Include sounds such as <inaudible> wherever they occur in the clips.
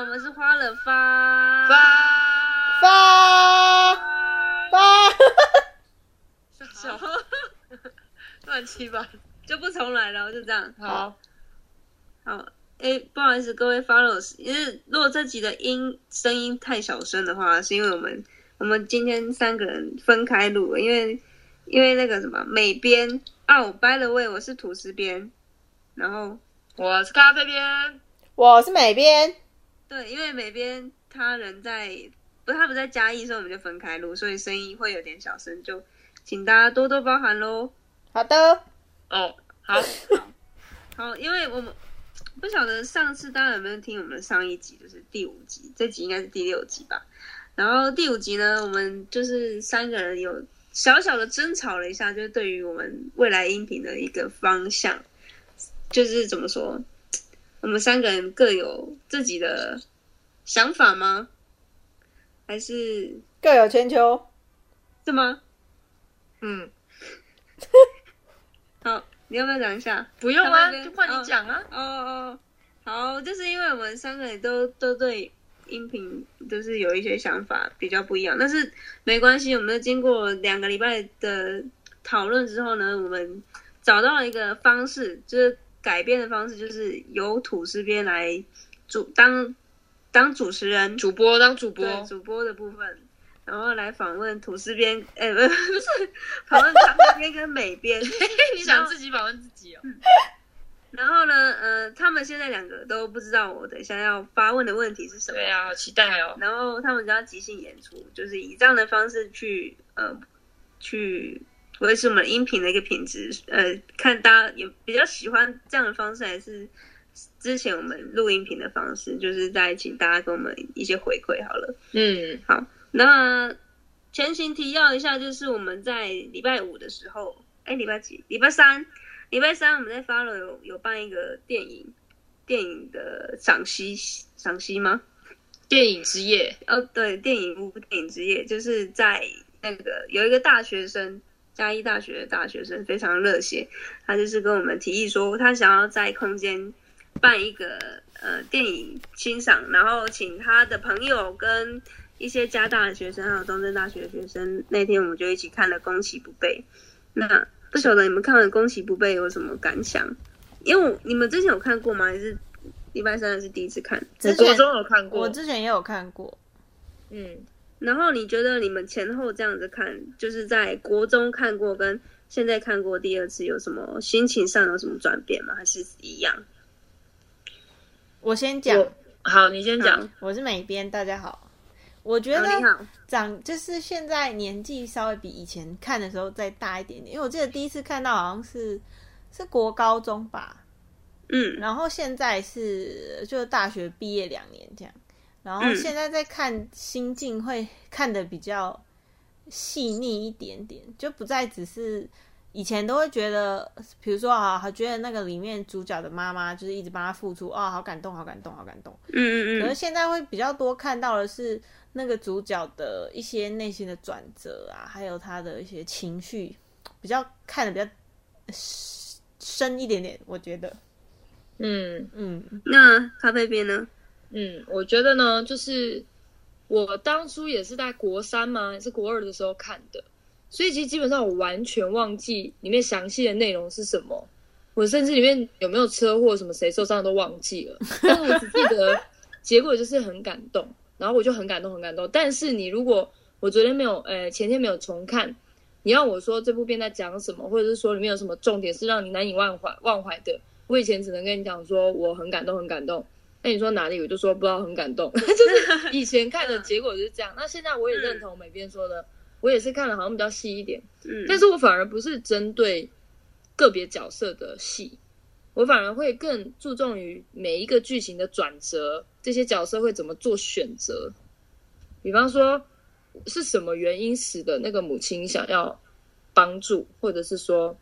我们是花了发。发。发。发，小。<laughs> 乱七八就不重来了，就这样。好，好，哎，不好意思，各位 follows，因为如果这集的音声音太小声的话，是因为我们我们今天三个人分开录，因为因为那个什么美编哦，by the way，我是吐司编，然后我是咖啡编，我是美编，对，因为每边他人在不，他不在嘉义，所以我们就分开录，所以声音会有点小声，就请大家多多包涵喽。好的，哦，好，好，因为我们不晓得上次大家有没有听我们的上一集，就是第五集，这集应该是第六集吧。然后第五集呢，我们就是三个人有小小的争吵了一下，就是对于我们未来音频的一个方向，就是怎么说，我们三个人各有自己的想法吗？还是各有千秋。是吗？嗯，<laughs> 好，你要不要讲一下？不用啊，就换你讲啊。哦哦，好，就是因为我们三个人都都对音频就是有一些想法比较不一样，但是没关系，我们经过两个礼拜的讨论之后呢，我们找到了一个方式，就是改变的方式，就是由土司边来主当当主持人，主播当主播，主播的部分。然后来访问土司边，<laughs> 哎，不不是访问咖啡边跟美边，<laughs> 你想自己访问自己哦？然后呢，呃，他们现在两个都不知道我等一下要发问的问题是什么。对啊，好期待哦。然后他们就要即兴演出，就是以这样的方式去呃去维持我们音频的一个品质。呃，看大家有比较喜欢这样的方式，还是之前我们录音频的方式，就是在请大家给我们一些回馈好了。嗯，好，那前情提要一下，就是我们在礼拜五的时候，哎，礼拜几？礼拜三，礼拜三我们在 follow 有有办一个电影电影的赏析赏析吗？电影之夜，哦，对，电影屋电影之夜，就是在那个有一个大学生，嘉义大学的大学生非常热血，他就是跟我们提议说，他想要在空间办一个呃电影欣赏，然后请他的朋友跟一些加大的学生，还有东正大学的学生，那天我们就一起看了《攻其不备》。那不晓得你们看完《攻其不备》有什么感想？因为我你们之前有看过吗？还是礼拜三是第一次看？我国中有看过。我之前也有看过。嗯，然后你觉得你们前后这样子看，就是在国中看过跟现在看过第二次有什么心情上有什么转变吗？还是一样？我先讲，好，你先讲。我是美编，大家好。我觉得长就是现在年纪稍微比以前看的时候再大一点点，因为我记得第一次看到好像是是国高中吧，嗯然后现在是就是大学毕业两年这样，然后嗯现在在看心境会看的比较细腻一点点，就不再只是以前都会觉得，比如说啊，觉得那个里面主角的妈妈就是一直帮他付出，啊、好感动，好感动，好感动。嗯嗯嗯，可是现在会比较多看到的是那个主角的一些内心的转折啊，还有他的一些情绪，比较看的比较深深一点点，我觉得，嗯。嗯，那咖啡边呢？嗯，我觉得呢，就是我当初也是在国三嘛，还是国二的时候看的，所以其实基本上我完全忘记里面详细的内容是什么，我甚至里面有没有车祸什么谁受伤都忘记了，但是我只记得 <laughs> 结果就是很感动，然后我就很感动很感动。但是你如果我昨天没有，呃，前天没有重看，你要我说这部片在讲什么，或者是说里面有什么重点是让你难以忘怀忘怀的，我以前只能跟你讲说我很感动很感动。那你说哪里，我就说不知道，很感动。<laughs> 就是 <laughs> 以前看的结果就是这样。那现在我也认同美编说的，我也是看的好像比较细一点，嗯，但是我反而不是针对个别角色的戏，我反而会更注重于每一个剧情的转折，这些角色会怎么做选择。比方说，是什么原因使得那个母亲想要帮助，或者是说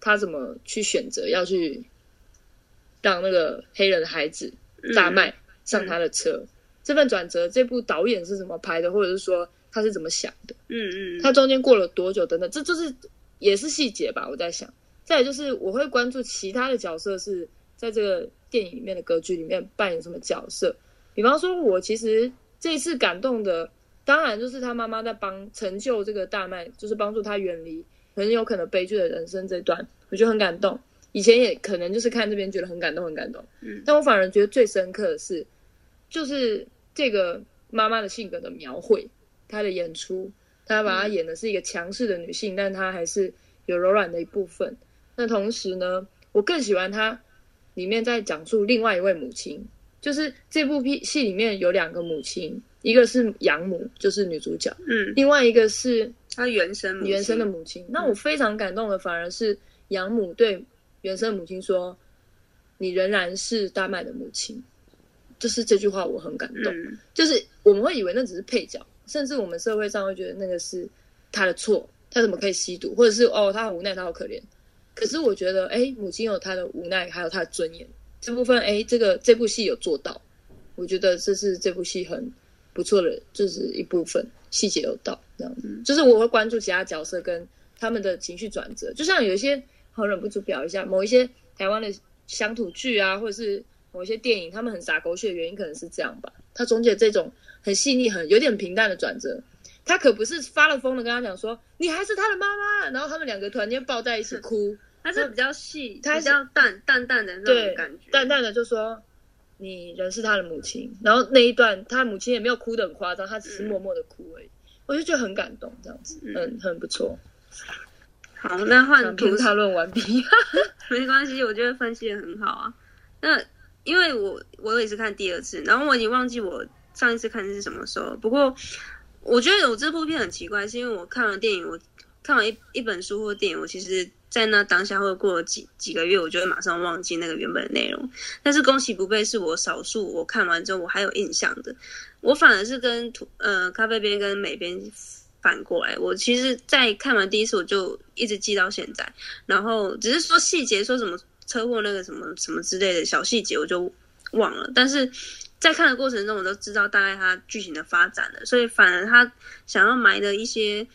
他怎么去选择要去让那个黑人的孩子大麦上他的车。这份转折，这部导演是怎么拍的，或者是说他是怎么想的？嗯嗯，他中间过了多久等等，这就是也是细节吧。我在想，再来就是我会关注其他的角色是在这个电影里面的格局里面扮演什么角色。比方说，我其实这一次感动的，当然就是他妈妈在帮成就这个大麦，就是帮助他远离很有可能悲剧的人生这段，我觉得很感动。以前也可能就是看这边觉得很感动，很感动。嗯但我反而觉得最深刻的是，就是这个妈妈的性格的描绘，她的演出，她把她演的是一个强势的女性，但她还是有柔软的一部分。那同时呢，我更喜欢她里面在讲述另外一位母亲，就是这部戏戏里面有两个母亲，一个是养母，就是女主角，嗯，另外一个是她原生母原生的母亲。那我非常感动的反而是养母对原生母亲说：“你仍然是大麦的母亲。”就是这句话我很感动。嗯就是我们会以为那只是配角，甚至我们社会上会觉得那个是他的错，他怎么可以吸毒，或者是哦他很无奈，他好可怜。可是我觉得，哎，母亲有她的无奈，还有她的尊严，这部分，哎，这个这部戏有做到，我觉得这是这部戏很不错的，就是一部分细节有到这样子。就是我会关注其他角色跟他们的情绪转折，就像有一些，好忍不住表一下，某一些台湾的乡土剧啊，或者是某一些电影，他们很洒狗血的原因可能是这样吧。他总结这种很细腻、很有点平淡的转折，他可不是发了疯的跟他讲说你还是他的妈妈，然后他们两个突然间抱在一起哭，<laughs> 他是比较细，他比较淡淡淡的那种感觉，淡淡的就说你人是他的母亲，然后那一段他母亲也没有哭得很夸张，他只是默默的哭而已，我就觉得很感动，这样子，嗯。很很不错。好，那换想图讨论完毕，没关系，我觉得分析的很好啊。那因为我我也是看第二次，然后我已经忘记我上一次看是什么时候。不过我觉得有这部片很奇怪，是因为我看完电影，我看完一一本书或电影，我其实在那当下或过了几几个月，我就会马上忘记那个原本的内容。但是恭喜不备是我少数我看完之后我还有印象的，我反而是跟图呃咖啡边跟美边。反过来，我其实，在看完第一次，我就一直记到现在。然后只是说细节，说什么车祸那个什么什么之类的小细节，我就忘了。但是在看的过程中，我都知道大概它剧情的发展了，所以反而他想要埋的一些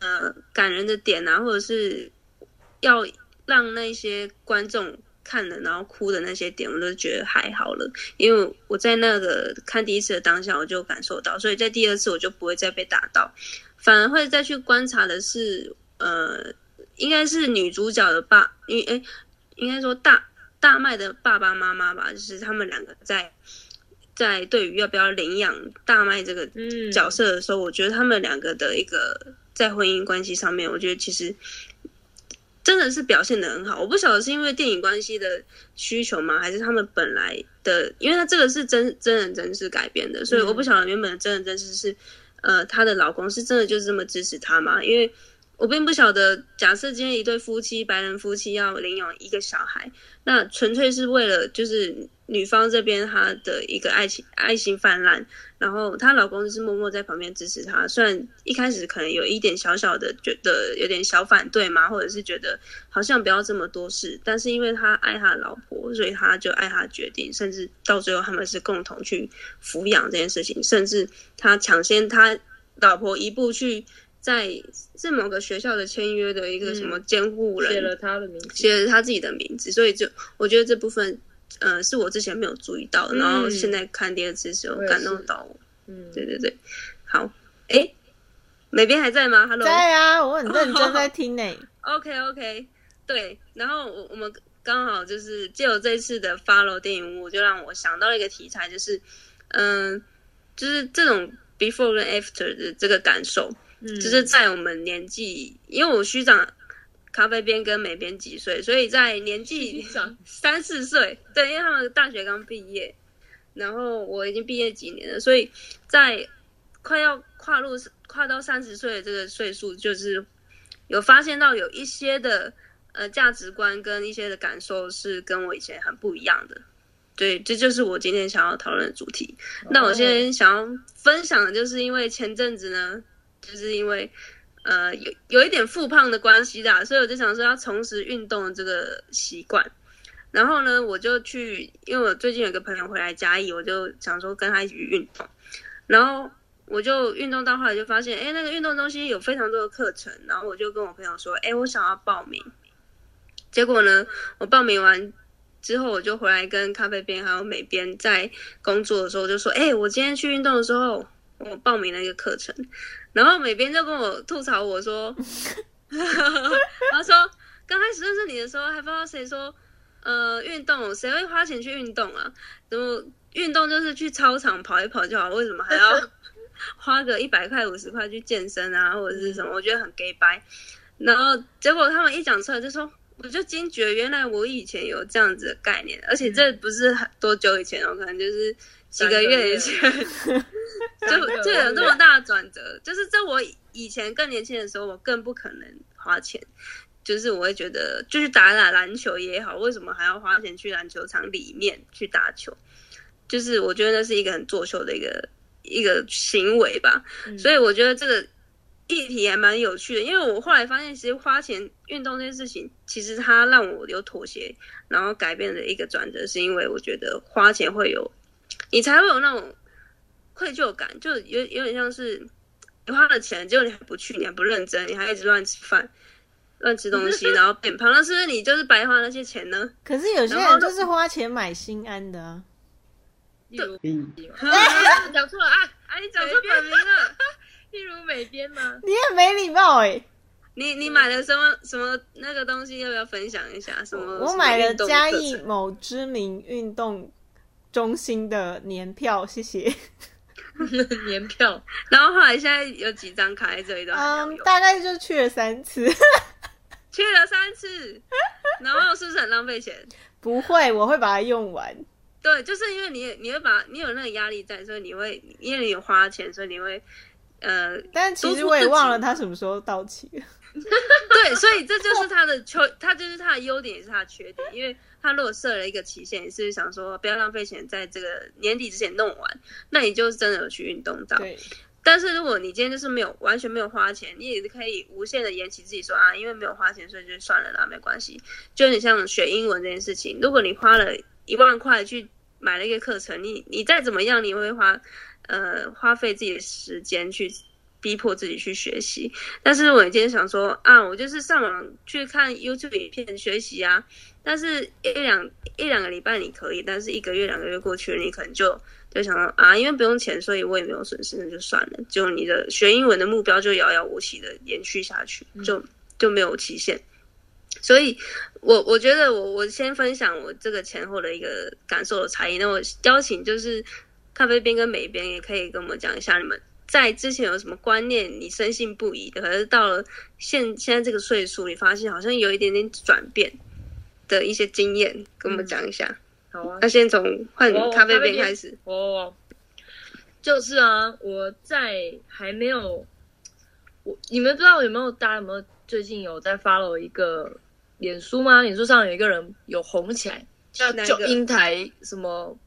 呃感人的点啊，或者是要让那些观众看了然后哭的那些点，我都觉得还好了。因为我在那个看第一次的当下，我就感受到，所以在第二次我就不会再被打到。反而会再去观察的是，呃，应该是女主角的爸，因诶，应该说大大麦的爸爸妈妈吧，就是他们两个在在对于要不要领养大麦这个嗯角色的时候，我觉得他们两个的一个在婚姻关系上面，我觉得其实真的是表现的很好。我不晓得是因为电影关系的需求吗，还是他们本来的，因为他这个是真真人真事改编的，所以我不晓得原本的真人真事是。呃，她的老公是真的就是这么支持她吗？因为我并不晓得，假设今天一对夫妻，白人夫妻要领养一个小孩，那纯粹是为了就是女方这边她的一个爱情爱情泛滥，然后她老公就是默默在旁边支持她。虽然一开始可能有一点小小的觉得有点小反对嘛，或者是觉得好像不要这么多事，但是因为他爱他老婆，所以他就爱他决定，甚至到最后他们是共同去抚养这件事情，甚至他抢先他老婆一步去在是某个学校的签约的一个什么监护人，写了他的名字，写了他自己的名字，所以就我觉得这部分呃是我之前没有注意到的，然后现在看第二次的时候感动到我。嗯，对对对，好，哎，美编还在吗？Hello，在啊，我很认真在听呢、<laughs> OK OK，对，然后我我们刚好就是借由这次的 Follow 电影我，就让我想到了一个题材，就是嗯、就是这种 Before 跟 After 的这个感受，嗯。就是在我们年纪，因为我虚长咖啡边跟美边几岁，所以在年纪三四岁，对，因为他们大学刚毕业，然后我已经毕业几年了，所以在快要跨入跨到三十岁的这个岁数，就是有发现到有一些的呃价值观跟一些的感受是跟我以前很不一样的。对，这就是我今天想要讨论的主题。那我现在想要分享的就是，因为前阵子呢，就是因为呃有有一点复胖的关系啦，所以我就想说要重拾运动的这个习惯。然后呢，我就去，因为我最近有个朋友回来嘉义，我就想说跟他一起运动。然后我就运动到后来就发现，哎，那个运动中心有非常多的课程，然后我就跟我朋友说，哎，我想要报名。结果呢，我报名完之后我就回来跟咖啡边还有美边在工作的时候就说，哎、我今天去运动的时候，我报名了一个课程，然后美边就跟我吐槽我说，<laughs> 他说刚开始认识你的时候还不知道谁说，呃，运动谁会花钱去运动啊？怎么运动就是去操场跑一跑就好，为什么还要 <laughs> 花个一百块五十块去健身啊，或者是什么？我觉得很 gay 白。然后结果他们一讲出来就说，我就惊觉原来我以前有这样子的概念，而且这不是很多久以前哦，可能就是几个月以前，<laughs> 就就有这么大的转折。就是在我以前更年轻的时候，我更不可能花钱。就是我会觉得，就是打打篮球也好，为什么还要花钱去篮球场里面去打球？就是我觉得那是一个很作秀的一个一个行为吧。所以我觉得这个议题还蛮有趣的，因为我后来发现，其实花钱运动这件事情，其实它让我有妥协，然后改变的一个转折，是因为我觉得花钱会有，你才会有那种愧疚感，就有有点像是你花了钱，结果你还不去，你还不认真，你还一直乱吃饭。乱吃东西，<laughs> 然后变胖，那是不是你就是白花那些钱呢？可是有些人就是花钱买心安的啊。例如讲错了啊，啊，你讲错本名了。<laughs> 例如美编吗？你也没礼貌哎、你你买了什么什么那个东西？要不要分享一下？什么？我买了嘉义某知名运动中心的年票，谢谢。<laughs> 年票，然后后来现在有几张卡在这里都还没嗯，大概就去了三次。<laughs> 去了三次，然后是不是很浪费钱？不会，我会把它用完。对，就是因为你你会把你有那个压力在，所以你会因为你有花钱，所以你会呃但其实我也忘了它什么时候到期了。<laughs> 对，所以这就是他的缺，他就是他的优点，也是他的缺点。因为他如果设了一个期限，也是想说不要浪费钱，在这个年底之前弄完，那你就是真的有去运动到。对，但是如果你今天就是没有完全没有花钱，你也是可以无限的延期自己说啊，因为没有花钱，所以就算了啦，没关系。就你像学英文这件事情，如果你花了一万块去买了一个课程，你你再怎么样，你会花呃花费自己的时间去逼迫自己去学习。但是我今天想说啊，我就是上网去看 YouTube 影片学习啊，但是一两一两个礼拜你可以，但是一个月两个月过去了，你可能就就想到啊，因为不用钱，所以我也没有损失，那就算了。就你的学英文的目标就遥遥无期的延续下去，就就没有期限。所以我我觉得我我先分享我这个前后的一个感受的差异。那我邀请就是咖啡边跟美边也可以跟我们讲一下，你们在之前有什么观念你深信不疑的，可是到了现现在这个岁数，你发现好像有一点点转变的一些经验，跟我们讲一下。好啊那，先从换咖啡咖啡边边开始。哦，就是啊，我在还没有，我你们不知道有没有大家有没有最近有在 follow 一个脸书吗？脸书上有一个人有红起来，叫哪一个英台什么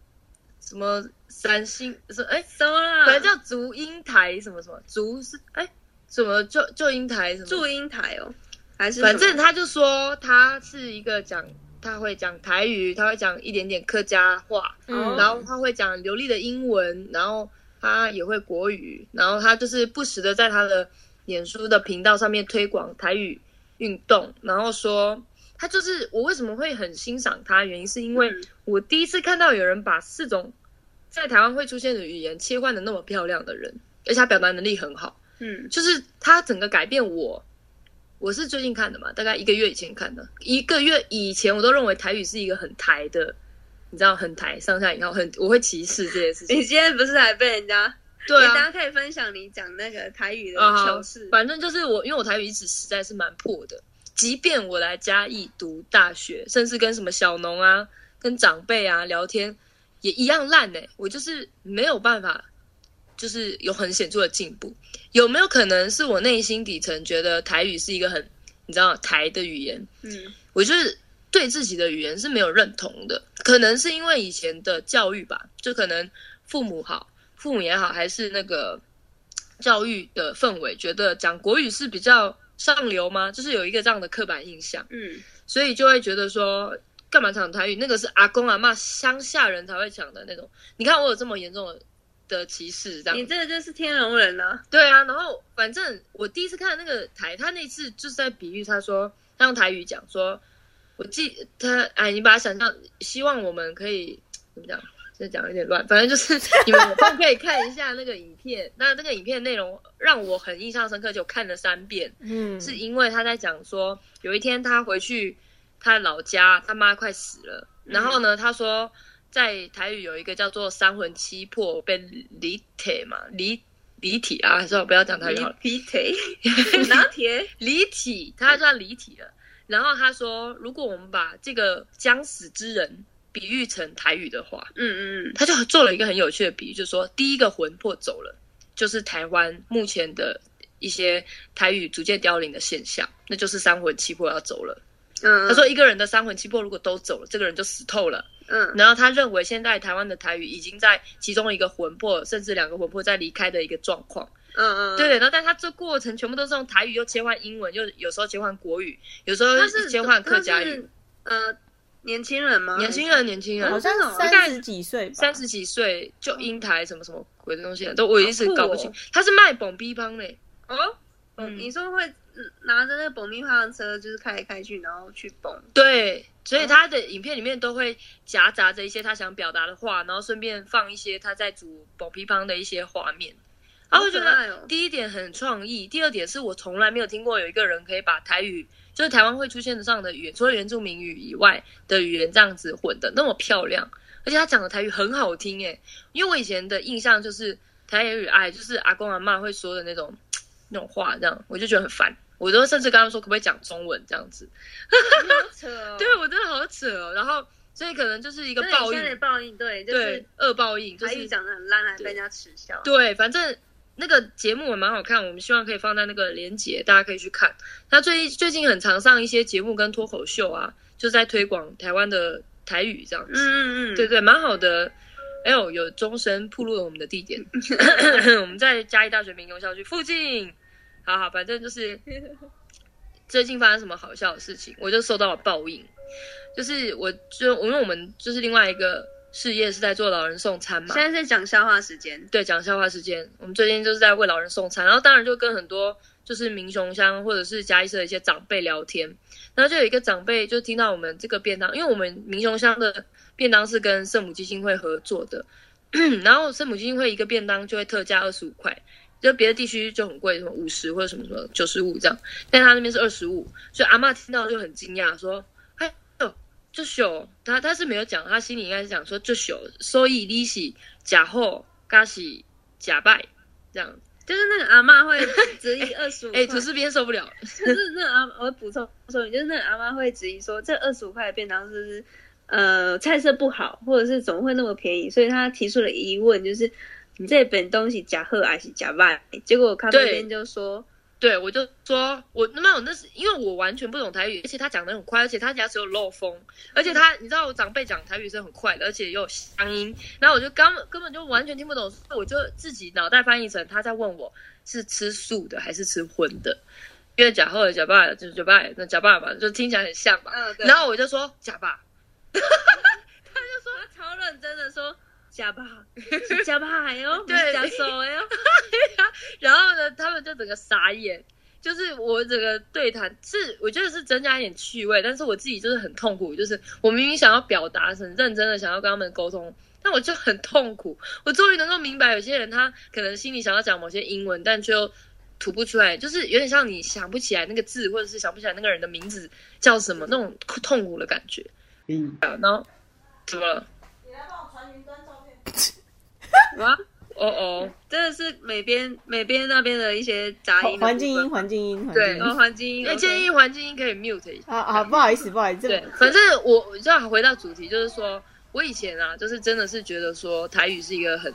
什么三星什么哎，什么啦？反正叫竹英台什么什么竹是哎什么就就英台什么。祝英台哦，还是反正他就说他是一个讲他会讲台语，他会讲一点点客家话，嗯然后他会讲流利的英文，然后他也会国语，然后他就是不时的在他的演书的频道上面推广台语运动，然后说他就是我为什么会很欣赏他，原因是因为嗯。我第一次看到有人把四种在台湾会出现的语言切换的那么漂亮的人，而且他表达能力很好。嗯就是他整个改变我。我是最近看的嘛，大概一个月以前看的。一个月以前，我都认为台语是一个很台的，你知道，很台上下引号，很我会歧视这件事情。你今天不是还被人家？对啊大啊，家可以分享你讲那个台语的糗事。反正就是我，因为我台语一直实在是蛮破的。即便我来嘉义读大学，甚至跟什么小农啊、跟长辈啊聊天，也一样烂呢、我就是没有办法，就是有很显著的进步。有没有可能是我内心底层觉得台语是一个很你知道台的语言？嗯我就是对自己的语言是没有认同的，可能是因为以前的教育吧，就可能父母好，父母也好，还是那个教育的氛围，觉得讲国语是比较上流吗？就是有一个这样的刻板印象，嗯所以就会觉得说，干嘛讲台语？那个是阿公阿妈乡下人才会讲的那种。你看我有这么严重的的歧视，这样你这个就是天龙人啊！对啊，然后反正我第一次看那个台，他那次就是在比喻，他说他用台语讲说，我记他哎，你把它想象，希望我们可以怎么讲？这讲有点乱，反正就是你们有空可以看一下那个影片。那那个影片内容让我很印象深刻，就看了三遍。嗯，是因为他在讲说，有一天他回去他老家，他妈快死了，然后呢，他说在台语有一个叫做三魂七魄被离体嘛，离离体啊，算了不要讲台语好了，离体拿铁，<laughs> 离体，他算离体了。然后他说，如果我们把这个将死之人比喻成台语的话，嗯嗯他就做了一个很有趣的比喻，就是说，第一个魂魄走了，就是台湾目前的一些台语逐渐凋零的现象，那就是三魂七魄要走了。嗯，他说，一个人的三魂七魄如果都走了，这个人就死透了。嗯然后他认为，现在台湾的台语已经在其中一个魂魄，甚至两个魂魄在离开的一个状况。嗯嗯，对，然后但他这过程全部都是用台语，又切换英文，又有时候切换国语，有时候切换客家语。呃，年轻人吗？年轻人，年轻人好，像三十几岁，三十几岁就英台什么什么鬼的东西，都我一直搞不清。他是卖蹦逼帮嘞，哦，嗯你说会嗯拿着那个蹦咪花的车，就是开来开去，然后去蹦，对，所以他的影片里面都会夹杂着一些他想表达的话，然后顺便放一些他在煮蹦逼帮的一些画面。然后我觉得第一点很创意，第二点是我从来没有听过有一个人可以把台语，就是台湾会出现的上的语言，除了原住民语以外的语言这样子混的那么漂亮，而且他讲的台语很好听诶。因为我以前的印象就是台语爱就是阿公阿妈会说的那种那种话，这样我就觉得很烦。我都甚至跟他们说可不可以讲中文这样子，好扯哦。对我真的好扯哦。然后所以可能就是一个报应的报应，对，就对是恶报应，就是台语讲的很烂，还被人家耻笑。对，反正那个节目也蛮好看，我们希望可以放在那个连结，大家可以去看。他最最近很常上一些节目跟脱口秀啊，就在推广台湾的台语这样子。嗯嗯嗯，对对，蛮好的。哎呦，有终身铺路了我们的地点，<laughs> <laughs> 我们在嘉义大学民用校区附近。好好，反正就是 <laughs> 最近发生什么好笑的事情，我就受到了报应。就是我就因为我们就是另外一个事业是在做老人送餐嘛，现在在讲笑话时间。对，讲笑话时间，我们最近就是在为老人送餐，然后当然就跟很多就是民雄乡或者是嘉义市的一些长辈聊天，然后就有一个长辈就听到我们这个便当，因为我们民雄乡的便当是跟圣母基金会合作的，<clears throat> 然后圣母基金会一个便当就会特价二十五块，就别的地区就很贵，什么五十或者什么什么九十五这样，但他那边是二十五，所以阿嬷听到就很惊讶，说：“哎呦，这小他他是没有讲，他心里应该是讲说这小，所以利息假货，加是假拜这样。就是那个阿嬷会质疑 <laughs> 二十五哎，块，吐司边受不了了，就是那个阿，我会补充说，就是那个阿妈会质疑说，这二十五块的便当是不是呃菜色不好，或者是怎么会那么便宜？所以他提出了疑问，就是你这本东西假贺还是假卖？结果咖啡对店就说，对。我就说我那么我那是因为我完全不懂台语，而且他讲的很快，而且他牙齿有漏风，而且他你知道我长辈讲台语是很快的，而且又有乡音，然后我就根本根本就完全听不懂，所以我就自己脑袋翻译成他在问我是吃素的还是吃荤的，因为假后的假爸就是假爸那假爸嘛，就听起来很像吧，嗯，然后我就说假爸，<laughs> 他超认真的说。假吧，<laughs> 是假吧哟，不对是假手哟。<laughs> 然后呢，他们就整个傻眼。就是我整个对谈是，我觉得是增加一点趣味，但是我自己就是很痛苦。就是我明明想要表达，很认真的想要跟他们沟通，但我就很痛苦。我终于能够明白，有些人他可能心里想要讲某些英文，但却又吐不出来，就是有点像你想不起来那个字，或者是想不起来那个人的名字叫什么那种痛苦的感觉。嗯，然后怎么了？你来帮我传云端照片。<laughs> 哇，哦哦，真的是美编美编那边的一些杂音环境音，环境音，环对环境音。那建议环境音可以 mute 一下。啊啊，不好意思，不好意思，对，<laughs> 反正我我就要回到主题，就是说我以前啊，就是真的是觉得说台语是一个很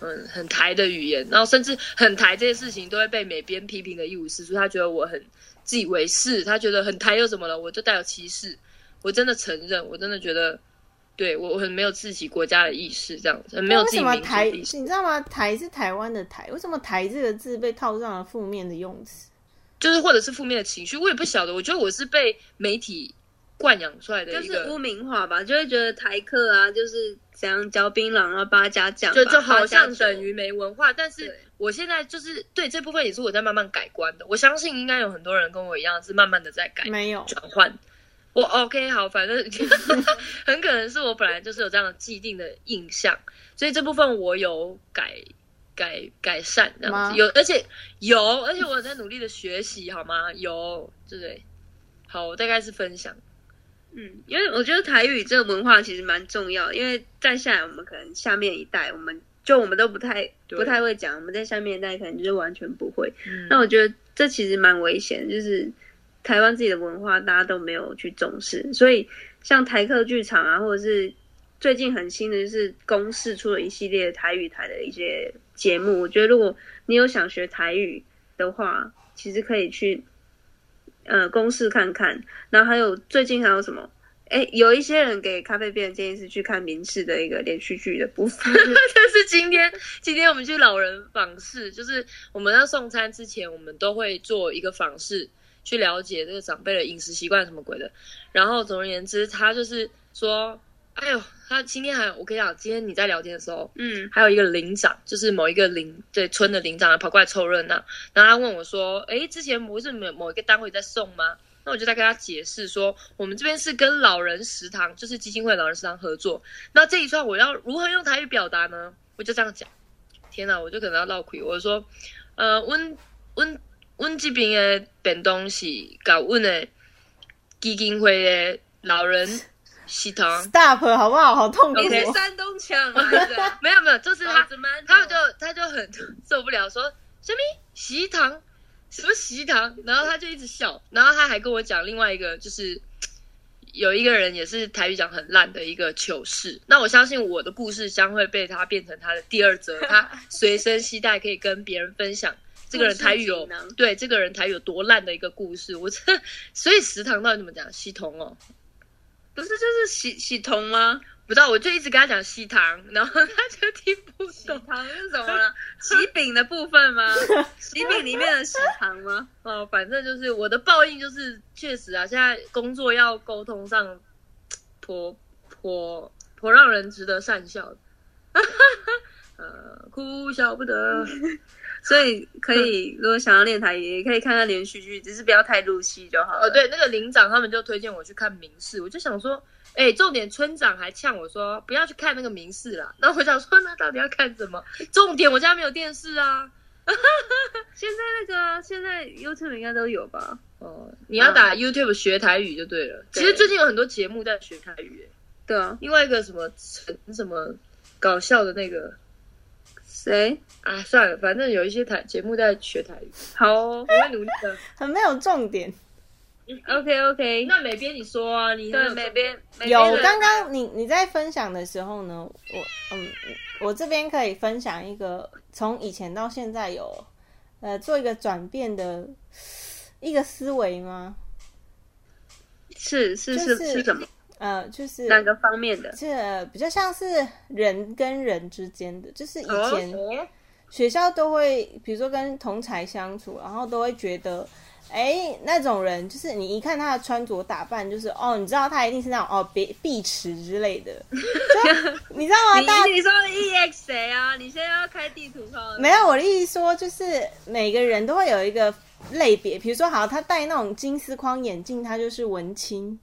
嗯很台的语言，然后甚至很台这些事情都会被美编批评的一无是处。他觉得我很自以为是，他觉得很台又怎么了？我就带有歧视。我真的承认，我真的觉得对我我很没有自己国家的意识，这样子很没有为自己民族什么台？意识。你知道吗？台是台湾的台，为什么台这个字被套上了负面的用词？就是或者是负面的情绪，我也不晓得。我觉得我是被媒体惯养出来的，就是污名化吧，就会觉得台客啊，就是怎样嚼槟榔啊、八家酱吧，就就好像等于没文化，但是我现在就是对这部分也是我在慢慢改观的。我相信应该有很多人跟我一样是慢慢的在改没有，转换。我 OK 好，反正 <laughs> 很可能是我本来就是有这样的既定的印象，所以这部分我有改改改善这样子，有而且有，而且我有在努力的学习，好吗？有，对不对？好，我大概是分享。嗯，因为我觉得台语这个文化其实蛮重要，因为再下来我们可能下面一代，我们就我们都不太不太会讲，我们在下面一代可能就是完全不会。嗯那我觉得这其实蛮危险，就是台湾自己的文化大家都没有去重视，所以像台客剧场啊，或者是最近很新的就是公视出了一系列台语台的一些节目，我觉得如果你有想学台语的话，其实可以去呃公视看看。然后还有最近还有什么？哎，有一些人给咖啡店的建议是去看民视的一个连续剧的部分。<laughs> 但是今天，今天我们去老人访视，就是我们要送餐之前，我们都会做一个访视，去了解这个长辈的饮食习惯什么鬼的。然后总而言之，他就是说，哎呦，他今天还有我跟你讲，今天你在聊天的时候，嗯还有一个领长，就是某一个领对村的领长跑过来凑热闹，然后他问我说：“诶，之前不是某某一个单位在送吗？”那我就在跟他解释说，我们这边是跟老人食堂，就是基金会老人食堂合作。那这一串我要如何用台语表达呢？我就这样讲。天哪，我就可能要闹亏。我就说，呃，温温温这边的便当是搞温的基金会的老人食堂。Stop 好不好？好痛苦你是哦。山东腔啊？<laughs> 没有没有，就是他他们就他就很受不了，说什么食堂，什么食堂，然后他就一直笑，然后他还跟我讲另外一个，就是有一个人也是台语讲很烂的一个糗事。那我相信我的故事将会被他变成他的第二则，他随身携带可以跟别人分享。这个人台语有故事锦囊对这个人台语有多烂的一个故事，我真的 <laughs> 所以食堂到底怎么讲？喜同哦，不是就是喜喜糖吗？不知道，我就一直跟他讲西糖，然后他就听不喜懂。糖是什么呢？<laughs> 喜饼的部分吗？<laughs> 喜饼里面的喜糖吗？哦，反正就是我的报应，就是确实啊，现在工作要沟通上颇颇颇让人值得善笑的，呃，哭笑不得。<laughs> 所以可以，如果想要练台语，也可以看看连续剧，只是不要太入戏就好了。哦，对，那个领长他们就推荐我去看民视，我就想说，哎，重点村长还呛我说不要去看那个民视啦。那我想说，那到底要看什么？重点我家没有电视啊。<laughs> 现在那个现在 YouTube 应该都有吧？哦，你要打 YouTube 学台语就对了。其实最近有很多节目在学台语，哎对啊，另外一个什么陈什么搞笑的那个谁？啊，算了，反正有一些台节目在学台语，好哦我会努力的。<laughs> 很没有重点。，OK OK。那美边你说啊，你对美边有刚刚你你在分享的时候呢，我嗯，我这边可以分享一个从以前到现在有呃做一个转变的一个思维吗？是是是是是什么？呃，就是哪个方面的？这比较像是人跟人之间的，就是以前哦学校都会，比如说跟同才相处，然后都会觉得，哎，那种人就是你一看他的穿着打扮，就是哦，你知道他一定是那种哦碧碧池之类的，<laughs> 就你知道吗？你大家你说 EX 谁啊？你现在要开地图炮？没有我的意思说，就是每个人都会有一个类别，比如说好，他戴那种金丝框眼镜，他就是文青，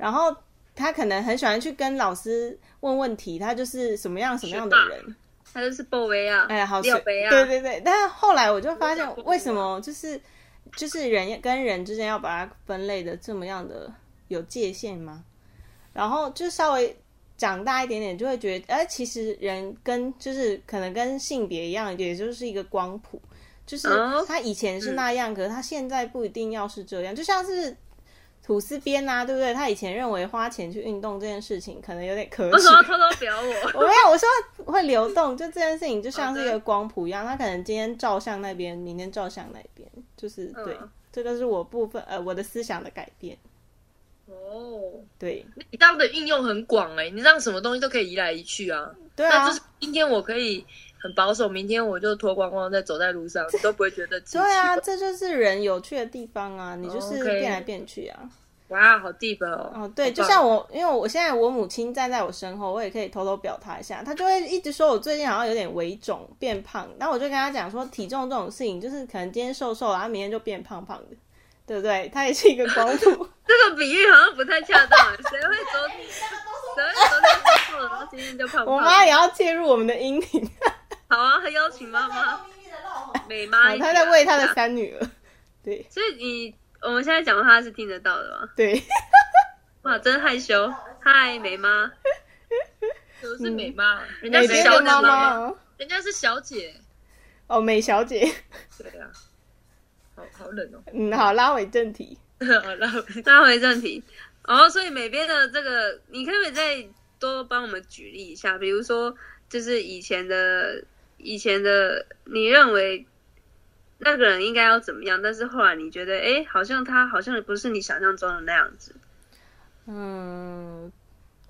然后他可能很喜欢去跟老师问问题，他就是什么样什么样的人。他就是鲍威啊，哎，好对对对。但是后来我就发现，为什么就是就是人跟人之间要把它分类的这么样的有界限吗？然后就稍微长大一点点，就会觉得，哎，其实人跟就是可能跟性别一样，也就是一个光谱，就是哦他以前是那样，可是他现在不一定要是这样，就像是。吐司边啊，对不对？他以前认为花钱去运动这件事情可能有点可耻为什，么要偷偷表我？<laughs> 我没有，我说会流动，就这件事情就像是一个光谱一样，他可能今天照相那边，明天照相那边，就是对嗯，这个是我部分呃我的思想的改变。哦，对你这样的应用很广哎、你这样什么东西都可以移来移去啊。对啊那就，是今天我可以很保守，明天我就脱光光再走在路上，你都不会觉得对啊，这就是人有趣的地方啊，你就是变来变去啊。哇，好 deep 哦。哦，对，就像我，因为我现在我母亲站在我身后，我也可以偷偷表达一下，她就会一直说我最近好像有点微肿变胖，那我就跟她讲说，体重这种事情就是可能今天瘦瘦，然后明天就变胖胖的，对不对？它也是一个光谱。<laughs> 这个比喻好像不太恰当，谁会昨天谁会昨天吃错了，然后今天就胖胖？我妈也要介入我们的音频，<laughs> 好啊，邀请妈妈美妈一起来，她在喂她的三女儿。对所以你我们现在讲话是听得到的吗？对，<laughs> 哇，真害羞。嗨，美妈，<laughs> 都是美妈，人家是小姐妈人家是小姐。哦，美小姐。对啊，好好冷哦。嗯，好，拉回正题。<laughs> 好拉，拉回正题。哦，所以美编的这个，你可不可以再多帮我们举例一下？比如说，就是以前的以前的，你认为那个人应该要怎么样，但是后来你觉得，哎，好像他好像不是你想象中的那样子。嗯，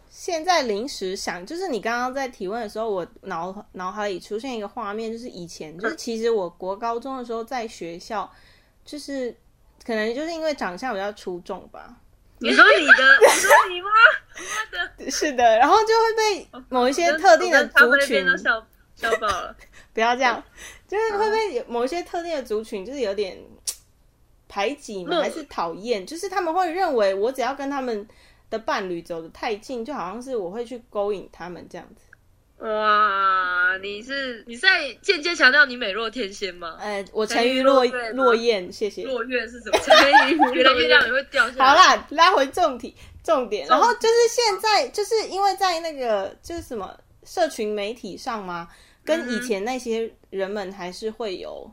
现在临时想，就是你刚刚在提问的时候，我脑脑海里出现一个画面，就是以前，就是其实我国高中的时候在学校，就是可能就是因为长相比较出众吧，你说你的，<laughs> 你说你吗？妈的，是的，然后就会被某一些特定的族群都笑笑爆了。<laughs> 不要这样，就是会被有某一些特定的族群，就是有点排挤吗？嗯还是讨厌？就是他们会认为我只要跟他们的伴侣走得太近，就好像是我会去勾引他们这样子。哇，你是你是在间接强调你美若天仙吗？呃，我沉鱼落落雁谢谢。落月是什么？沉鱼觉得月亮也会掉下来。<laughs> 好啦，拉回重题重点，然后就是现在，就是因为在那个就是什么社群媒体上嘛，跟以前那些人们还是会有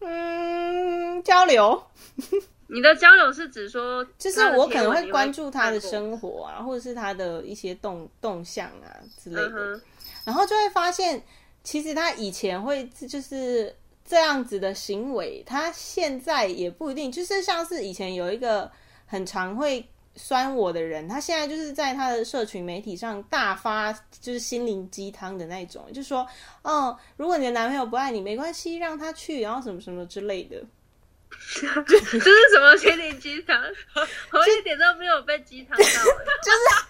嗯交流，<laughs> 你的交流是指说，<laughs> 就是我可能会会关注他的。生活啊，或者是他的一些动动向啊之类的，嗯，然后就会发现，其实他以前会就是这样子的行为，他现在也不一定，就是像是以前有一个很常会酸我的人，他现在就是在他的社群媒体上大发就是心灵鸡汤的那种，就说，哦，如果你的男朋友不爱你，没关系，让他去，然后什么什么之类的。这是什么心灵鸡汤？我一点都没有被鸡汤？到就是。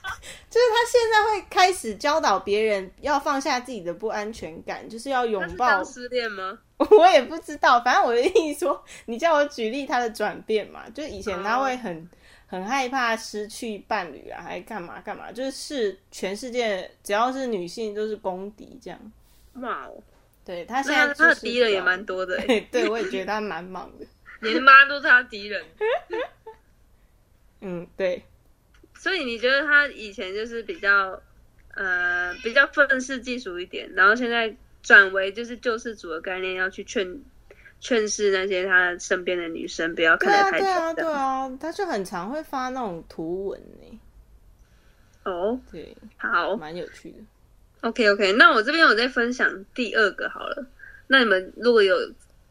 就是他现在会开始教导别人要放下自己的不安全感，就是要拥抱失恋吗？我也不知道，反正我的意思说，你叫我举例他的转变嘛，就以前他会很、很害怕失去伴侣啊，还干嘛干嘛，就是是全世界只要是女性都是公敌这样。哇哦，对他现在、就是、他的敌人也蛮多的欸。<laughs> 对，我也觉得他蛮忙的。连妈都是他敌人。<laughs> 嗯，对，所以你觉得他以前就是比较呃比较愤世嫉俗一点，然后现在转为就是救世主的概念，要去劝劝世那些他身边的女生不要看得太对啊，对啊。对啊，他就很常会发那种图文呢，哦，对，好蛮有趣的。，OK OK，那我这边我再分享第二个好了。那你们如果有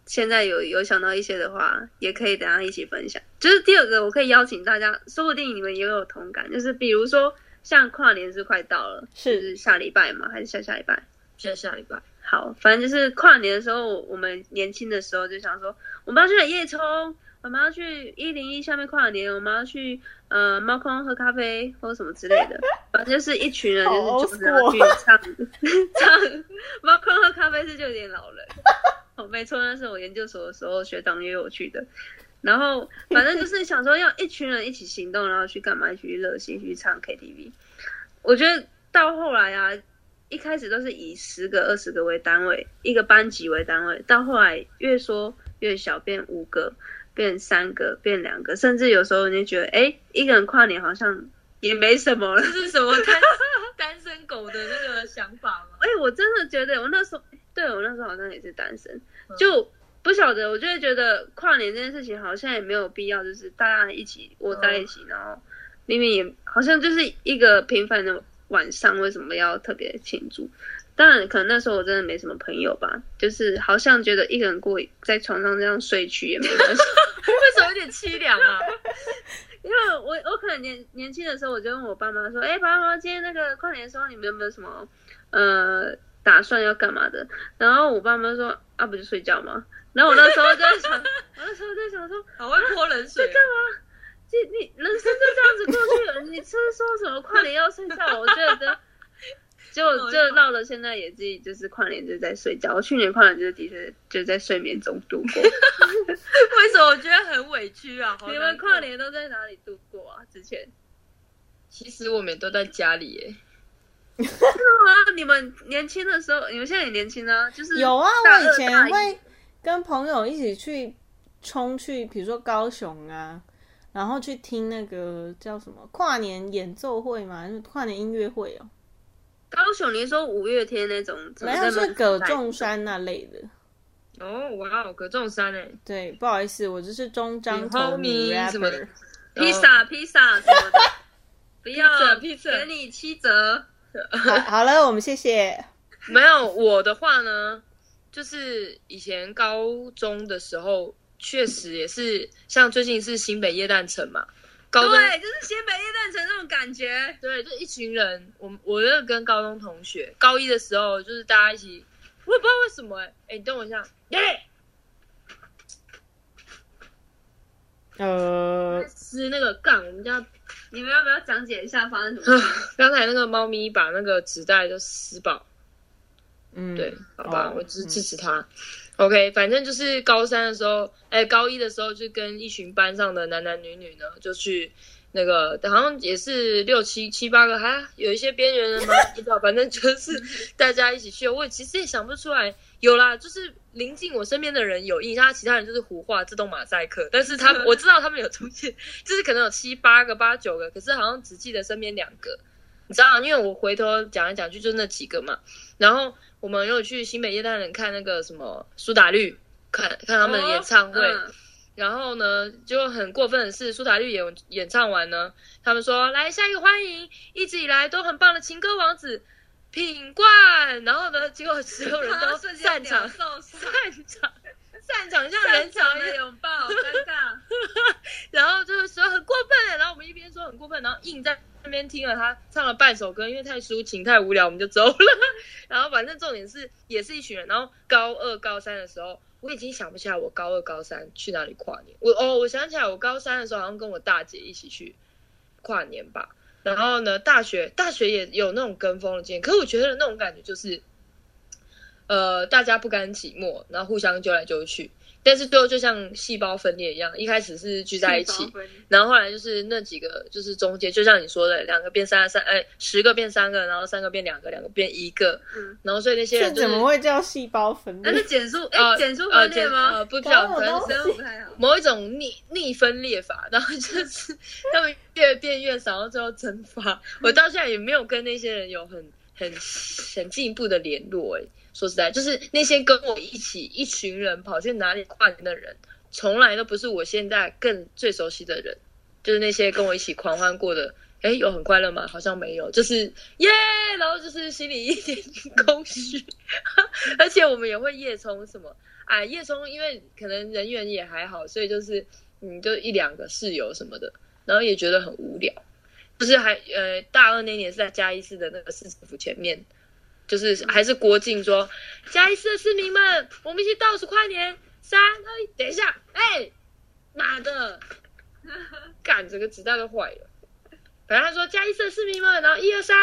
现在有有想到一些的话，也可以等一下一起分享。就是第二个，我可以邀请大家，说不定你们也有同感。就是比如说，像跨年是快到了，是是下礼拜吗，还是下下礼拜？下下礼拜，好，反正就是跨年的时候，我们年轻的时候就想说，我们要去夜冲，我们要去一零一下面跨年，我们要去呃猫空喝咖啡或者什么之类的，反正就是一群人就是就是要去唱 <laughs> 唱猫空喝咖啡是就有点老人。哦，没错，那是我研究所的时候学长约我去的。然后反正就是想说要一群人一起行动，然后去干嘛？去热心去唱 KTV。我觉得到后来啊，一开始都是以十个、二十个为单位，一个班级为单位，到后来越说越小，变五个，变三个，变两个，甚至有时候你就觉得，哎，一个人跨年好像也没什么了。这 <laughs> 是什么单 <laughs> 单身狗的那个想法吗？哎，我真的觉得我那时候，对我那时候好像也是单身，就不晓得，我就会觉得跨年这件事情好像也没有必要，就是大家一起窝在一起，然后明明也好像就是一个平凡的晚上，为什么要特别庆祝？当然，可能那时候我真的没什么朋友吧，就是好像觉得一个人过在床上这样睡去也没关系。<laughs> 为什么有点凄凉啊？因为我我可能年年轻的时候，我就问我爸妈说：“哎、爸妈，今天那个跨年的时候，你们有没有什么呃打算要干嘛的？”然后我爸妈说：“啊，不就睡觉吗？”然后我那时候就在想，<laughs> 我那时候在想说，好会泼冷水、啊。你你人生就这样子过去了，你是说什么跨年要睡觉？我觉得结果就闹了，现在也自己就是跨年就在睡觉。我去年跨年就是的确就在睡眠中度过。为什么我觉得很委屈啊？你们跨年都在哪里度过啊？之前 <laughs> 其实我们都在家里耶。<laughs> 啊，你们年轻的时候，你们现在也年轻啊，就是有啊，我以前会跟朋友一起去冲去，比如说高雄啊，然后去听那个叫什么跨年演奏会嘛，就是跨年音乐会哦，高雄，你是说五月天那种，没有是葛仲山那类的。哦，哇哦，葛仲山哎，对，不好意思，我就是中张头 homie 女什么。披萨披萨什么的，<laughs> 不要披萨给你七折。好，好了，我们谢谢。没有我的话呢，就是以前高中的时候，确实也是像最近是新北夜诞城嘛，高中对，就是新北夜诞城那种感觉。对，就一群人，我我那个跟高中同学，高一的时候就是大家一起，我也不知道为什么哎、哎，你等我一下，耶、呃，吃那个杠，我们家你们要不要讲解一下发生什么事？刚才那个猫咪把那个纸袋就撕爆，嗯，对，好吧，哦我支支持他。OK，反正就是高三的时候，哎，高一的时候就跟一群班上的男男女女呢，就去那个好像也是六七七八个，还有一些边缘人吗？不知道，反正就是大家一起去。我其实也想不出来，有啦，就是临近我身边的人有印象，其他人就是胡画自动马赛克，但是他们 <laughs> 我知道他们有出现，就是可能有七八个、八九个，可是好像只记得身边两个。你知道，因为我回头讲来讲去就那几个嘛，然后我们有去新北夜诞人看那个什么苏打绿，看看他们的演唱会，嗯。然后呢，就很过分的是，苏打绿演演唱完呢，他们说来下一个欢迎，一直以来都很棒的情歌王子品冠，然后呢，结果所有人都 <laughs> 散场，散散场，散场像散人潮的拥抱，尴尬。<laughs> 然后就是说很过分，然后我们一边说很过分，然后硬在那边听了他唱了半首歌，因为太抒情太无聊，我们就走了。<laughs> 然后反正重点是也是一群人。然后高二高三的时候，我已经想不起来我高二高三去哪里跨年。我哦，我想起来我高三的时候好像跟我大姐一起去跨年吧。然后呢，大学大学也有那种跟风的经验，可是我觉得那种感觉就是，呃，大家不甘寂寞，然后互相揪来揪去。但是最后就像细胞分裂一样，一开始是聚在一起，然后后来就是那几个，就是中间，就像你说的，两个变三三，哎，十个变三个，然后三个变两个，两个变一个，嗯然后所以那些人就是怎么会叫细胞分裂？那是减数，呃哎，减速呃分裂吗？呃，不知道，搞可能是我都生物不太好。某一种逆逆分裂法，然后就是他们越变越少，然后最后蒸发。我到现在也没有跟那些人有很很很进一步的联络。哎，说实在，就是那些跟我一起一群人跑去哪里跨年的人，从来都不是我现在更最熟悉的人，就是那些跟我一起狂欢过的。哎，有很快乐吗？好像没有，就是耶，然后就是心里一点空虚，<laughs> 而且我们也会夜冲什么。哎，夜冲因为可能人缘也还好，所以就是嗯，就一两个室友什么的，然后也觉得很无聊。就是还呃，大二那年是在嘉义市的那个市政府前面，就是还是郭靖说，嘉义市的市民们，我们一起倒数跨年，三二一，等一下，哎，妈的，<laughs> 干，整个纸袋都坏了。反正他说嘉义市的市民们，然后一二三，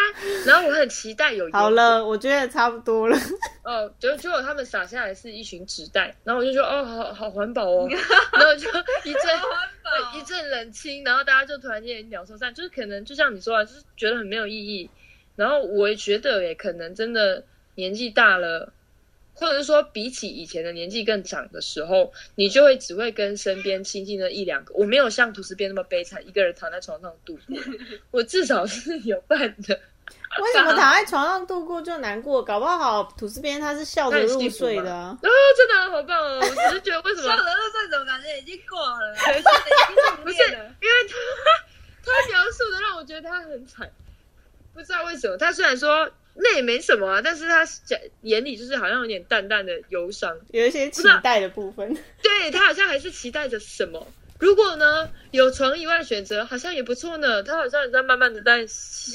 然后我很期待有好了，我觉得差不多了。<laughs> 哦，结果结果他们撒下来是一群纸袋，然后我就说哦，好好环保哦，<laughs> 然后就一阵一阵冷清，然后大家就突然间鸟兽散，就是可能就像你说的，就是觉得很没有意义。然后我也觉得也可能真的年纪大了，或者是说比起以前的年纪更长的时候，你就会只会跟身边亲近的一两个。我没有像图斯边那么悲惨，一个人躺在床上度过，<laughs> 我至少是有伴的。<laughs> 为什么躺在床上度过就难过？搞不好吐司边他是笑着入睡的啊。哦，真的好棒哦！我只是觉得为什么 <laughs> 笑着入睡这种感觉已经过了，不是，因为他他描述的让我觉得他很惨，不知道为什么。他虽然说那也没什么啊，但是他讲眼里就是好像有点淡淡的忧伤，有一些期待的部分。对他好像还是期待着什么。如果呢有床以外的选择，好像也不错呢。他好像也在慢慢的在没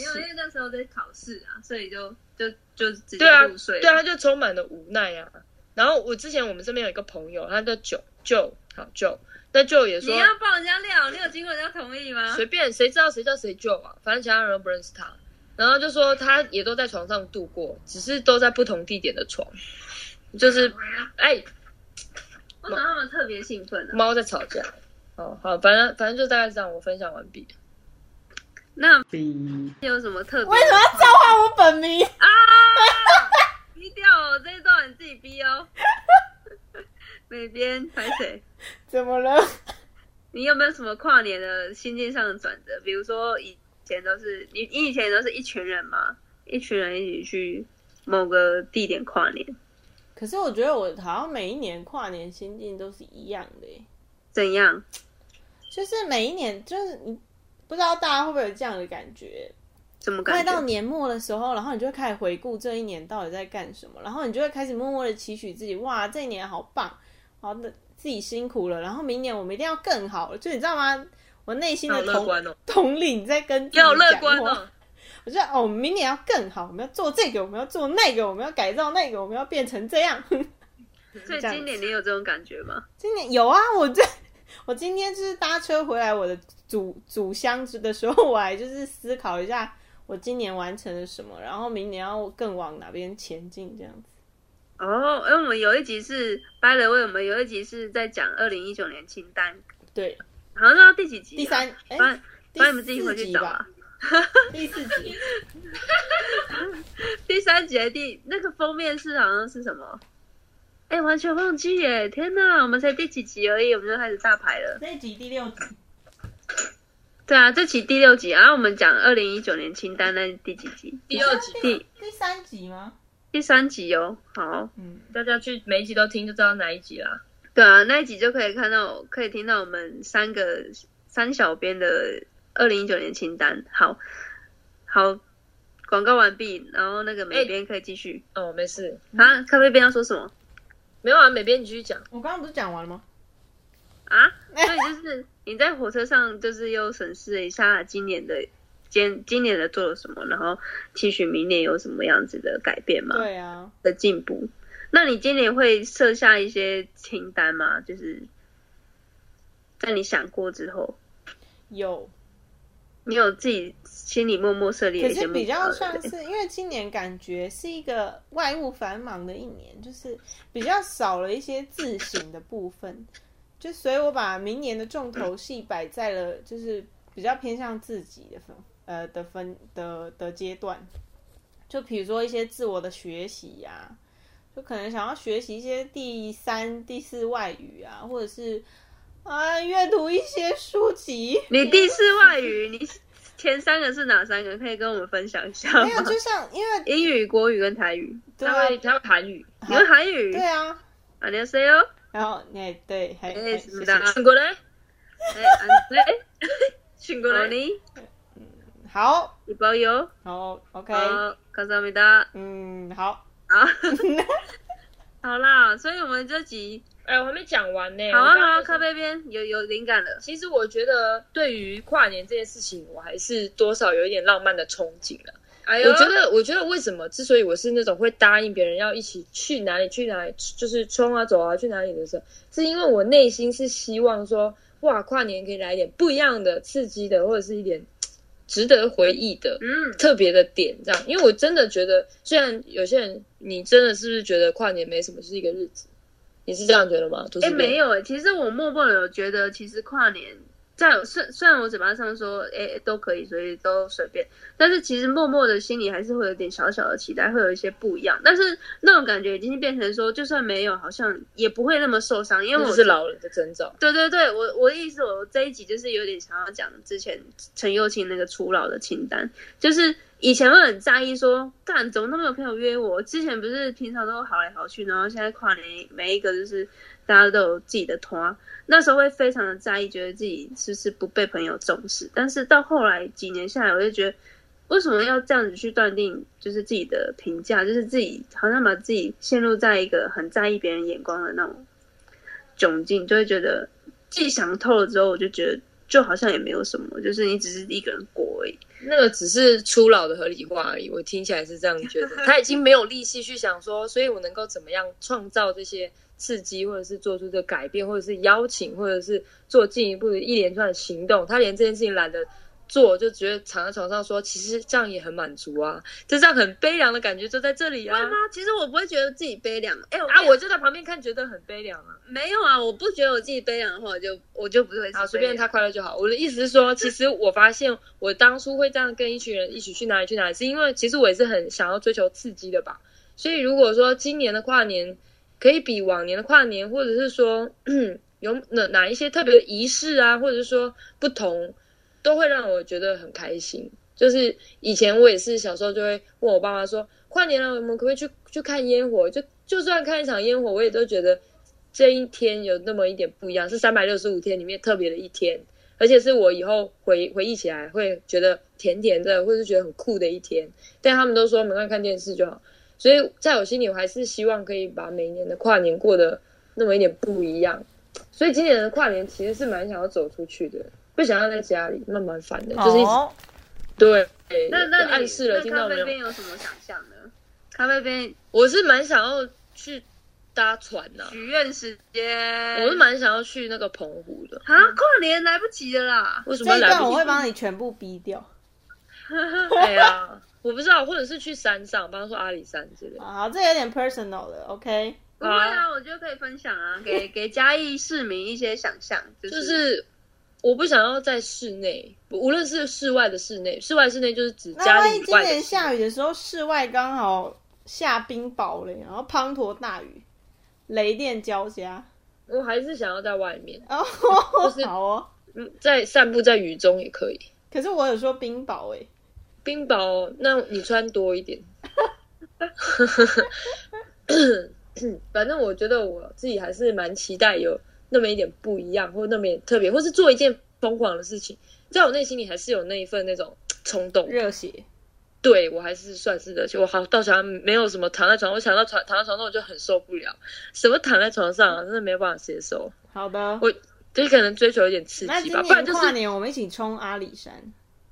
有，因为那时候在考试啊，所以就就就直接对啊入睡。对啊，他就充满了无奈啊。然后我之前我们这边有一个朋友，他叫九九，好九，那九也说你要爆人家料，你有经过人家同意吗？随便谁知道谁叫谁舅啊，反正其他人都不认识他。然后就说他也都在床上度过，只是都在不同地点的床，就是哎，为什么他们特别兴奋呢、猫在吵架。哦，好，反正反正就大概这样，我分享完毕。那比有什么特别？为什么要召唤我本名？啊？逼掉哦，这一段你自己逼哦。<laughs> 美编拍谁？怎么了？你有没有什么跨年的心境上的转折？比如说以前都是你，你以前都是一群人嘛，一群人一起去某个地点跨年，可是我觉得我好像每一年跨年心境都是一样的耶，怎样？就是每一年就是你不知道大家会不会有这样的感觉？怎么快感觉？到年末的时候，然后你就会开始回顾这一年到底在干什么，然后你就会开始默默的期许自己，哇，这一年好棒，好的自己辛苦了，然后明年我们一定要更好，就你知道吗？我内心的同哦，统领在跟要乐观哦。我觉得哦，明年要更好，我们要做这个，我们要做那个，我们要改造那个，我们要变成这样。<laughs> 所以今年你有这种感觉吗？今年有啊，我这我今天就是搭车回来我的主主箱子的时候，我还就是思考一下我今年完成了什么，然后明年要更往哪边前进这样子。哦，因为我们有一集是掰了为我们有一集是在讲二零一九年清单，对，好像到第几集、啊？第三，哎、反正反正你们自己回去找啊。<laughs> 第四集，<laughs> 第三集的第那个封面是好像是什么？哎、完全忘记耶！天哪，我们才第几集而已，我们就开始大牌了。这一集第六集，对啊，这集第六集，然后我们讲二零一九年清单那第几集？第二集第第三集吗？第三集哦。好，嗯，大家去每一集都听就知道哪一集啦。对啊，那一集就可以看到，可以听到我们三个三小编的二零一九年清单。好，好，广告完毕，然后那个美编可以继续。哦，没事，啊，咖啡边要说什么没有啊，美编你继续讲。我刚刚不是讲完了吗？啊？所以就是你在火车上，就是又审视了一下今年的今今年的做了什么，然后期许明年有什么样子的改变吗？对啊，的进步。那你今年会设下一些清单吗？就是在你想过之后，有，你有自己心里默默设立一些目标是比较像是，因为今年感觉是一个外务繁忙的一年，就是比较少了一些自省的部分，就所以我把明年的重头戏摆在了就是比较偏向自己的分呃的分的的阶段，就比如说一些自我的学习呀、就可能想要学习一些第三、第四外语啊，或者是啊阅读一些书籍。你第四外语，你前三个是哪三个？可以跟我们分享一下没有，吗？就像因为英语、国语跟台语。对啊，他会他会韩语，你会韩语？对啊，안녕하세요。然后哎对，还哎还谢什么的谢请过来，哎，安哎，请过来。好你好，一包邮。好，OK，好，감사합니다。嗯，好， 好，<laughs> 好啦，所以我们这集哎，我还没讲完呢。好啊好啊，咖啡边有有灵感了。其实我觉得对于跨年这件事情，我还是多少有一点浪漫的憧憬了。哎呦，我觉得，我觉得为什么之所以我是那种会答应别人要一起去哪里去哪里，就是冲啊走啊去哪里的时候，是因为我内心是希望说，哇，跨年可以来一点不一样的、刺激的，或者是一点值得回忆的。嗯，特别的点，这样，因为我真的觉得，虽然有些人，你真的是不是觉得跨年没什么，是一个日子？你是这样觉得吗？哎、哎没，有哎、其实我默默的有觉得，其实跨年在我虽虽然我嘴巴上说哎、都可以，所以都随便，但是其实默默的心里还是会有点小小的期待，会有一些不一样。但是那种感觉已经变成说，就算没有，好像也不会那么受伤，因为我是老人的征兆。对对对，我我的意思，我这一集就是有点想要讲之前陈幼卿那个初老的清单，就是以前会很在意说，干怎么都没有朋友约我，之前不是平常都好来好去，然后现在跨年每一个就是大家都有自己的团，那时候会非常的在意，觉得自己是不是不被朋友重视，但是到后来几年下来，我就觉得。为什么要这样子去断定，就是自己的评价，就是自己好像把自己陷入在一个很在意别人眼光的那种窘境，就会觉得自己想透了之后，我就觉得就好像也没有什么，就是你只是一个人过而已。那个只是初老的合理化而已，我听起来是这样觉得。<laughs> 他已经没有力气去想说，所以我能够怎么样创造这些刺激，或者是做出这改变，或者是邀请，或者是做进一步的一连串的行动。他连这件事情懒得做，就觉得躺在床上说，其实这样也很满足啊，就这样很悲凉的感觉就在这里啊。会吗？其实我不会觉得自己悲凉。哎、我啊，我就在旁边看，觉得很悲凉啊。没有啊，我不觉得我自己悲凉的话，我就我就不会好，随便他快乐就好。我的意思是说，其实我发现我当初会这样跟一群人一起去哪里去哪里，是因为其实我也是很想要追求刺激的吧。所以如果说今年的跨年可以比往年的跨年，或者是说 <clears throat> 有哪哪一些特别的仪式啊，或者是说不同，都会让我觉得很开心。就是以前我也是小时候就会问我爸妈说，跨年了，我们可不可以去去看烟火？就就算看一场烟火，我也都觉得这一天有那么一点不一样，是三百六十五天里面特别的一天，而且是我以后回回忆起来会觉得甜甜的，或是觉得很酷的一天。但他们都说没关系，看电视就好。所以在我心里，我还是希望可以把每年的跨年过得那么一点不一样。所以今年的跨年其实是蛮想要走出去的，不想要在家里慢慢烦的，就是一直、哦，对。那那你暗示了，听到没有？咖啡边有什么想象呢？咖啡边我是蛮想要去搭船呐、许愿时间，我是蛮想要去那个澎湖的。啊，跨年来不及了啦。为什么来不及？我会帮你全部逼掉。哎呀，我不知道，或者是去山上，比方说阿里山之类的。好，这有点 personal 的，OK。不会啊，我觉得可以分享啊，给 <laughs> 给嘉义市民一些想象，就就是我不想要在室内，无论是室外的室内，室外室内就是指那家万一今年里以外下雨的时候，室外刚好下冰雹嘞，然后滂沱大雨，雷电交加，我还是想要在外面，哦，是好哦。嗯，在散步在雨中也可以。可是我有说冰雹哎，冰雹，那你穿多一点。<laughs> 反正我觉得我自己还是蛮期待有那么一点不一样，或那么一点特别，或是做一件疯狂的事情，在我内心里还是有那一份那种冲动。热血。对我还是算是热血我好到想没有什么躺在床，我想到床躺在床上我就很受不了，什么躺在床上啊，真的没有办法接受。好的，我就可能追求一点刺激吧，不然就是年跨年我们一起冲阿里山。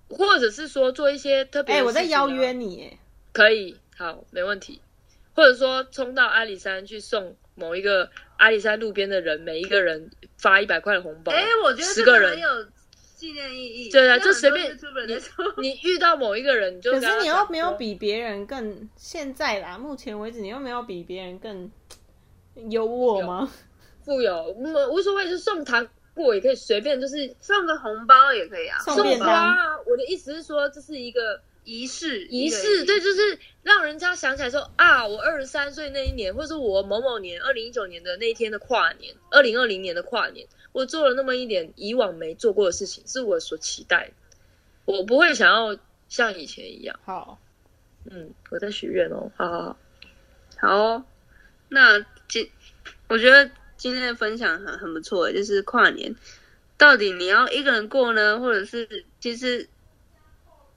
或者是说做一些特别哎、的我在事情啊邀约你哎。可以，好，没问题。或者说冲到阿里山去送某一个阿里山路边的人，每一个人发一百块的红包。哎，我觉得十个人很，有纪念意义。对啊就随便你遇到某一个人，你就可是你又没有比别人更，现在啦，目前为止你又没有比别人更优渥吗？富有，嗯无所谓，就送糖果也可以随便，就是送个红包也可以啊，送送花啊。我的意思是说，这是一个仪式仪式，对，就是让人家想起来说啊，我二十三岁那一年，或者是我某某年二零一九年的那一天的跨年，二零二零年的跨年，我做了那么一点以往没做过的事情，是我所期待的。我不会想要像以前一样，好，嗯，我在许愿哦，好好好，好哦、那这我觉得今天的分享很很不错，就是跨年，到底你要一个人过呢，或者是其实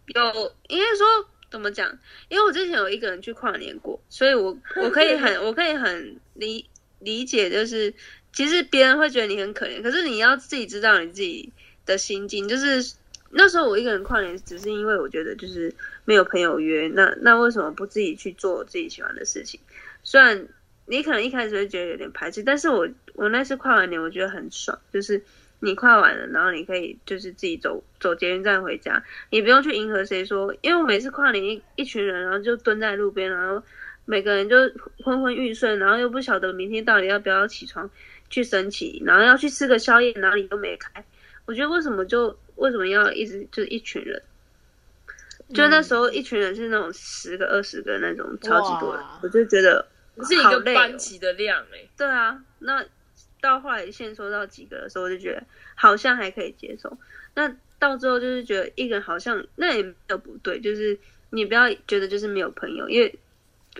有应该说怎么讲？因为我之前有一个人去跨年过，所以我我可以很 <laughs> 我可以很理理解，就是其实别人会觉得你很可怜，可是你要自己知道你自己的心境，就是那时候我一个人跨年，只是因为我觉得就是没有朋友约，那那为什么不自己去做自己喜欢的事情？虽然你可能一开始会觉得有点排斥，但是我我那次跨完年，我觉得很爽，就是你跨完了，然后你可以就是自己走走捷运站回家，你不用去迎合谁说，因为我每次跨年一一群人，然后就蹲在路边，然后每个人就昏昏欲睡，然后又不晓得明天到底要不要起床去升旗，然后要去吃个宵夜，哪里都没开。我觉得为什么就为什么要一直就是一群人？就那时候一群人是那种十个、二十个那种超级多人，我就觉得是一个班级的量哎、对啊，那到后来限缩到几个的时候，我就觉得好像还可以接受。那到最后就是觉得一个人好像那也没有不对，就是你不要觉得就是没有朋友，因为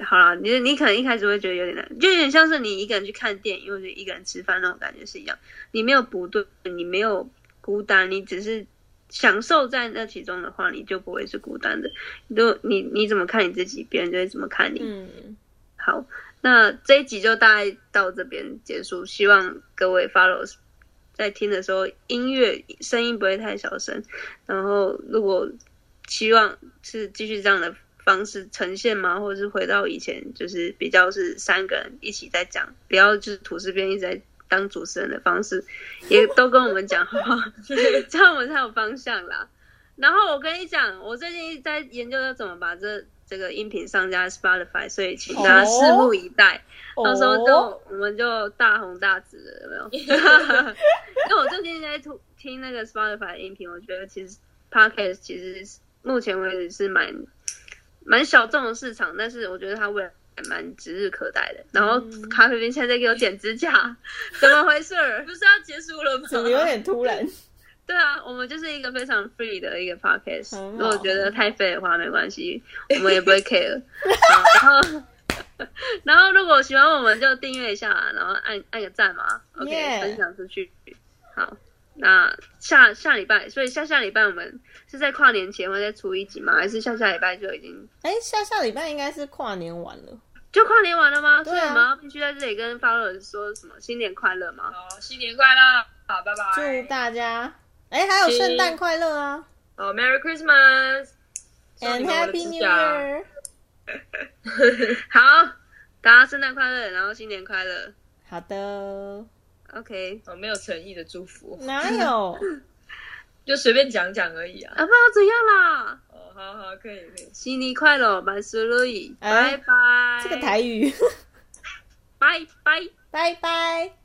好啦，你你可能一开始会觉得有点难，就有点像是你一个人去看电影或者一个人吃饭那种感觉是一样。你没有不对，你没有孤单，你只是享受在那其中的话，你就不会是孤单的。你都你你怎么看你自己，别人就会怎么看你。嗯，好，那这一集就大概到这边结束。希望各位 follows 在听的时候，音乐声音不会太小声。然后，如果希望是继续这样的方式呈现吗？或者是回到以前，就是比较是三个人一起在讲，不要就是吐司边一直在当主持人的方式，也都跟我们讲好不好？<laughs> 这样我们才有方向啦。然后我跟你讲，我最近在研究要怎么把这这个音频上架 Spotify，所以请大家拭目以待。到时候就哦我们就大红大紫了，有没有？<laughs> 因为我最近在听听那个 Spotify 的音频，我觉得其实 Podcast 其实目前为止是蛮蛮小众的市场，但是我觉得它未来还蛮指日可待的。然后嗯咖啡冰现在在给我剪指甲，怎么回事儿？不是要结束了吗？怎么有点突然？对啊，我们就是一个非常 free 的一个 podcast。如果觉得太废的话，没关系，我们也不会 care。然后，然后如果喜欢我们就订阅一下，然后按按个赞嘛，OK，、Yeah 分享出去。好，那下下礼拜，所以下下礼拜我们是在跨年前会再出一集吗？还是下下礼拜就已经哎，下下礼拜应该是跨年完了。就跨年完了吗？对啊所以我们要必须在这里跟 followers 说什么新年快乐吗？好，新年快乐，好，拜拜。祝大家，哎，还有圣诞快乐啊好，Merry 我的 Happy New Year！<laughs> 好，大家圣诞快乐，然后新年快乐。好的，OK，哦，没有诚意的祝福，哪有？<laughs> 就随便讲讲而已啊。啊，不知道怎样啦。哦，好好，可以可以。新年快乐，万事如意，哎拜拜。这个台语，拜拜。拜拜。